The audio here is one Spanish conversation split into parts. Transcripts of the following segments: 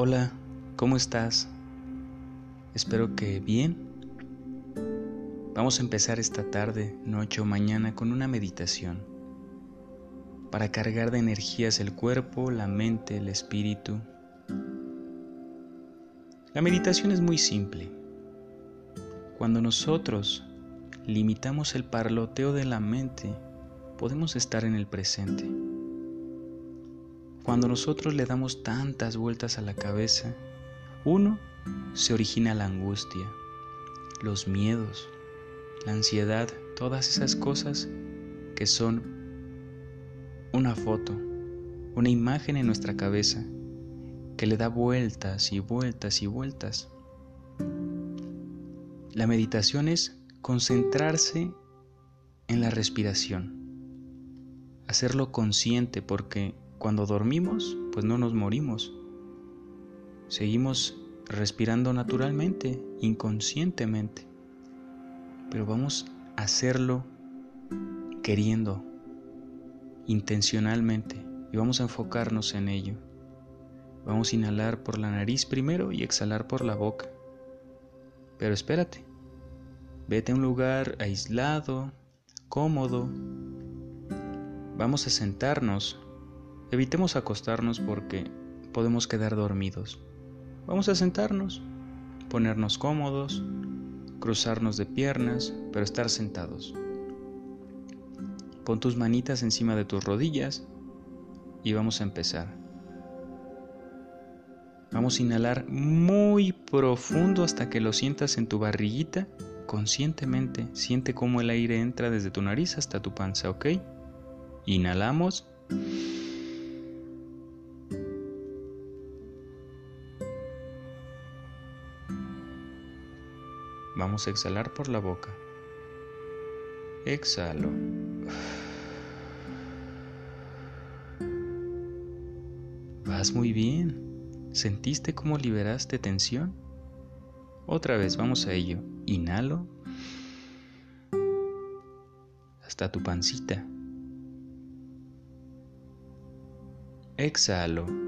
Hola, ¿cómo estás? Espero que bien. Vamos a empezar esta tarde, noche o mañana con una meditación para cargar de energías el cuerpo, la mente, el espíritu. La meditación es muy simple. Cuando nosotros limitamos el parloteo de la mente, podemos estar en el presente. Cuando nosotros le damos tantas vueltas a la cabeza, uno, se origina la angustia, los miedos, la ansiedad, todas esas cosas que son una foto, una imagen en nuestra cabeza que le da vueltas y vueltas y vueltas. La meditación es concentrarse en la respiración, hacerlo consciente porque cuando dormimos, pues no nos morimos. Seguimos respirando naturalmente, inconscientemente. Pero vamos a hacerlo queriendo, intencionalmente, y vamos a enfocarnos en ello. Vamos a inhalar por la nariz primero y exhalar por la boca. Pero espérate, vete a un lugar aislado, cómodo. Vamos a sentarnos Evitemos acostarnos porque podemos quedar dormidos. Vamos a sentarnos, ponernos cómodos, cruzarnos de piernas, pero estar sentados. Pon tus manitas encima de tus rodillas y vamos a empezar. Vamos a inhalar muy profundo hasta que lo sientas en tu barriguita conscientemente. Siente cómo el aire entra desde tu nariz hasta tu panza, ¿ok? Inhalamos. Vamos a exhalar por la boca. Exhalo. Vas muy bien. ¿Sentiste cómo liberaste tensión? Otra vez, vamos a ello. Inhalo hasta tu pancita. Exhalo.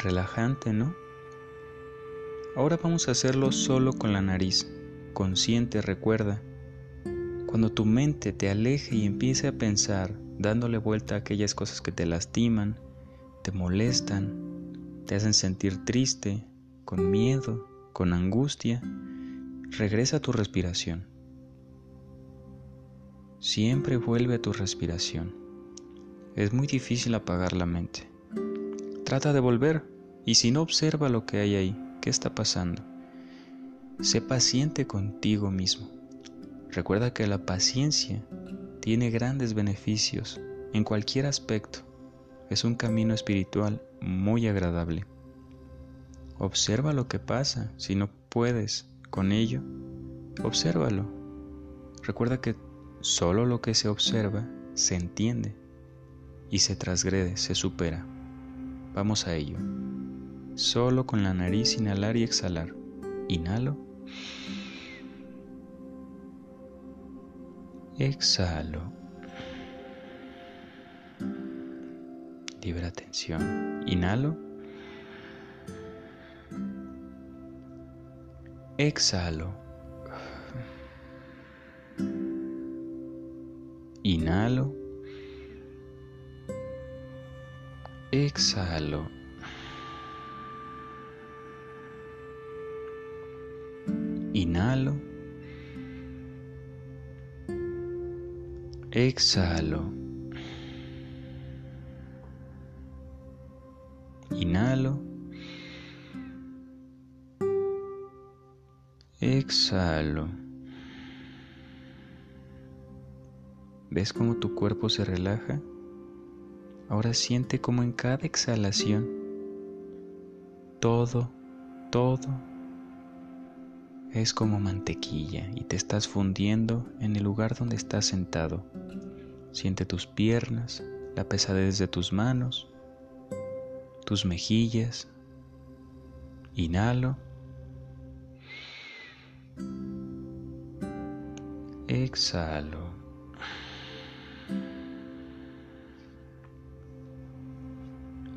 Relajante, ¿no? Ahora vamos a hacerlo solo con la nariz, consciente, recuerda. Cuando tu mente te aleje y empiece a pensar, dándole vuelta a aquellas cosas que te lastiman, te molestan, te hacen sentir triste, con miedo, con angustia, regresa a tu respiración. Siempre vuelve a tu respiración. Es muy difícil apagar la mente. Trata de volver y si no observa lo que hay ahí, qué está pasando. Sé paciente contigo mismo. Recuerda que la paciencia tiene grandes beneficios en cualquier aspecto. Es un camino espiritual muy agradable. Observa lo que pasa. Si no puedes con ello, obsérvalo. Recuerda que solo lo que se observa se entiende y se transgrede, se supera. Vamos a ello. Solo con la nariz inhalar y exhalar. Inhalo. Exhalo. Libera tensión. Inhalo. Exhalo. Inhalo. Exhalo. Inhalo. Exhalo. Inhalo. Exhalo. ¿Ves cómo tu cuerpo se relaja? Ahora siente como en cada exhalación todo, todo es como mantequilla y te estás fundiendo en el lugar donde estás sentado. Siente tus piernas, la pesadez de tus manos, tus mejillas. Inhalo. Exhalo.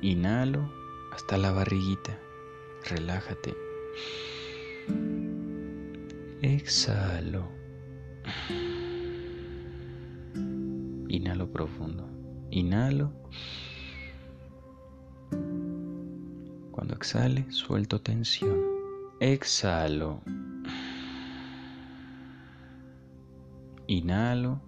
Inhalo hasta la barriguita. Relájate. Exhalo. Inhalo profundo. Inhalo. Cuando exhale, suelto tensión. Exhalo. Inhalo.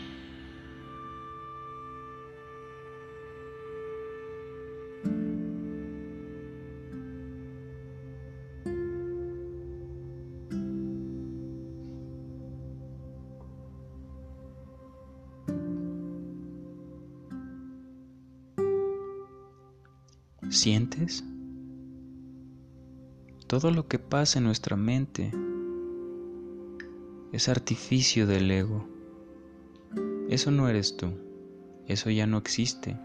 ¿Sientes? Todo lo que pasa en nuestra mente es artificio del ego. Eso no eres tú. Eso ya no existe.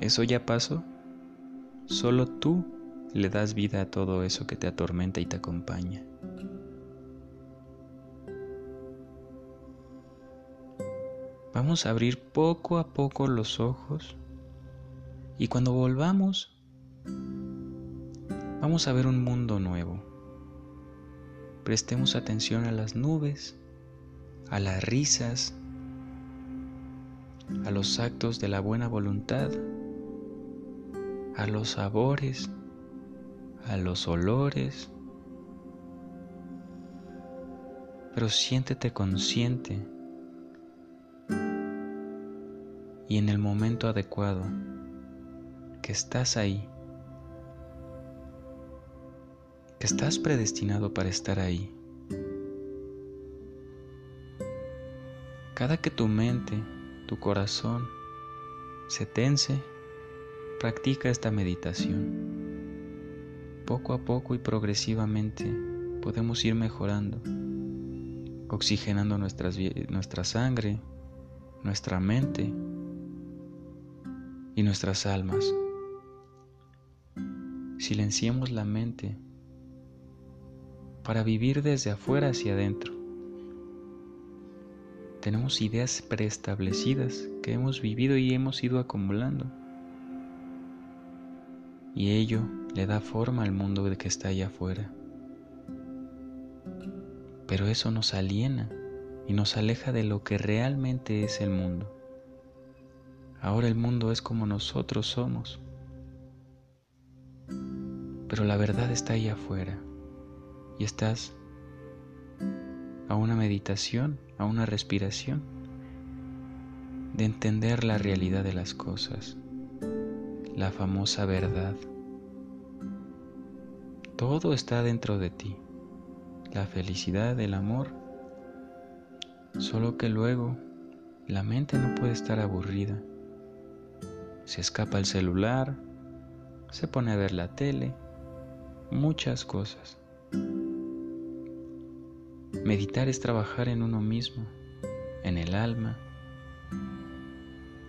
Eso ya pasó. Solo tú le das vida a todo eso que te atormenta y te acompaña. Vamos a abrir poco a poco los ojos y cuando volvamos Vamos a ver un mundo nuevo. Prestemos atención a las nubes, a las risas, a los actos de la buena voluntad, a los sabores, a los olores. Pero siéntete consciente y en el momento adecuado que estás ahí estás predestinado para estar ahí. Cada que tu mente, tu corazón se tense, practica esta meditación. Poco a poco y progresivamente podemos ir mejorando, oxigenando nuestra sangre, nuestra mente y nuestras almas. Silenciemos la mente para vivir desde afuera hacia adentro. tenemos ideas preestablecidas que hemos vivido y hemos ido acumulando. Y ello le da forma al mundo que está allá afuera. Pero eso nos aliena y nos aleja de lo que realmente es el mundo. Ahora el mundo es como nosotros somos. Pero la verdad está ahí afuera y estás a una meditación, a una respiración, de entender la realidad de las cosas, la famosa verdad. Todo está dentro de ti, la felicidad, el amor, solo que luego la mente no puede estar aburrida. Se escapa el celular, se pone a ver la tele, muchas cosas. Meditar es trabajar en uno mismo, en el alma,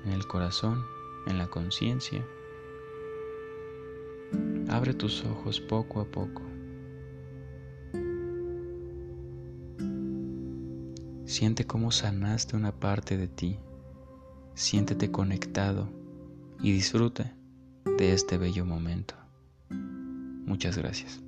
en el corazón, en la conciencia. Abre tus ojos poco a poco. Siente cómo sanaste una parte de ti. Siéntete conectado y disfruta de este bello momento. Muchas gracias.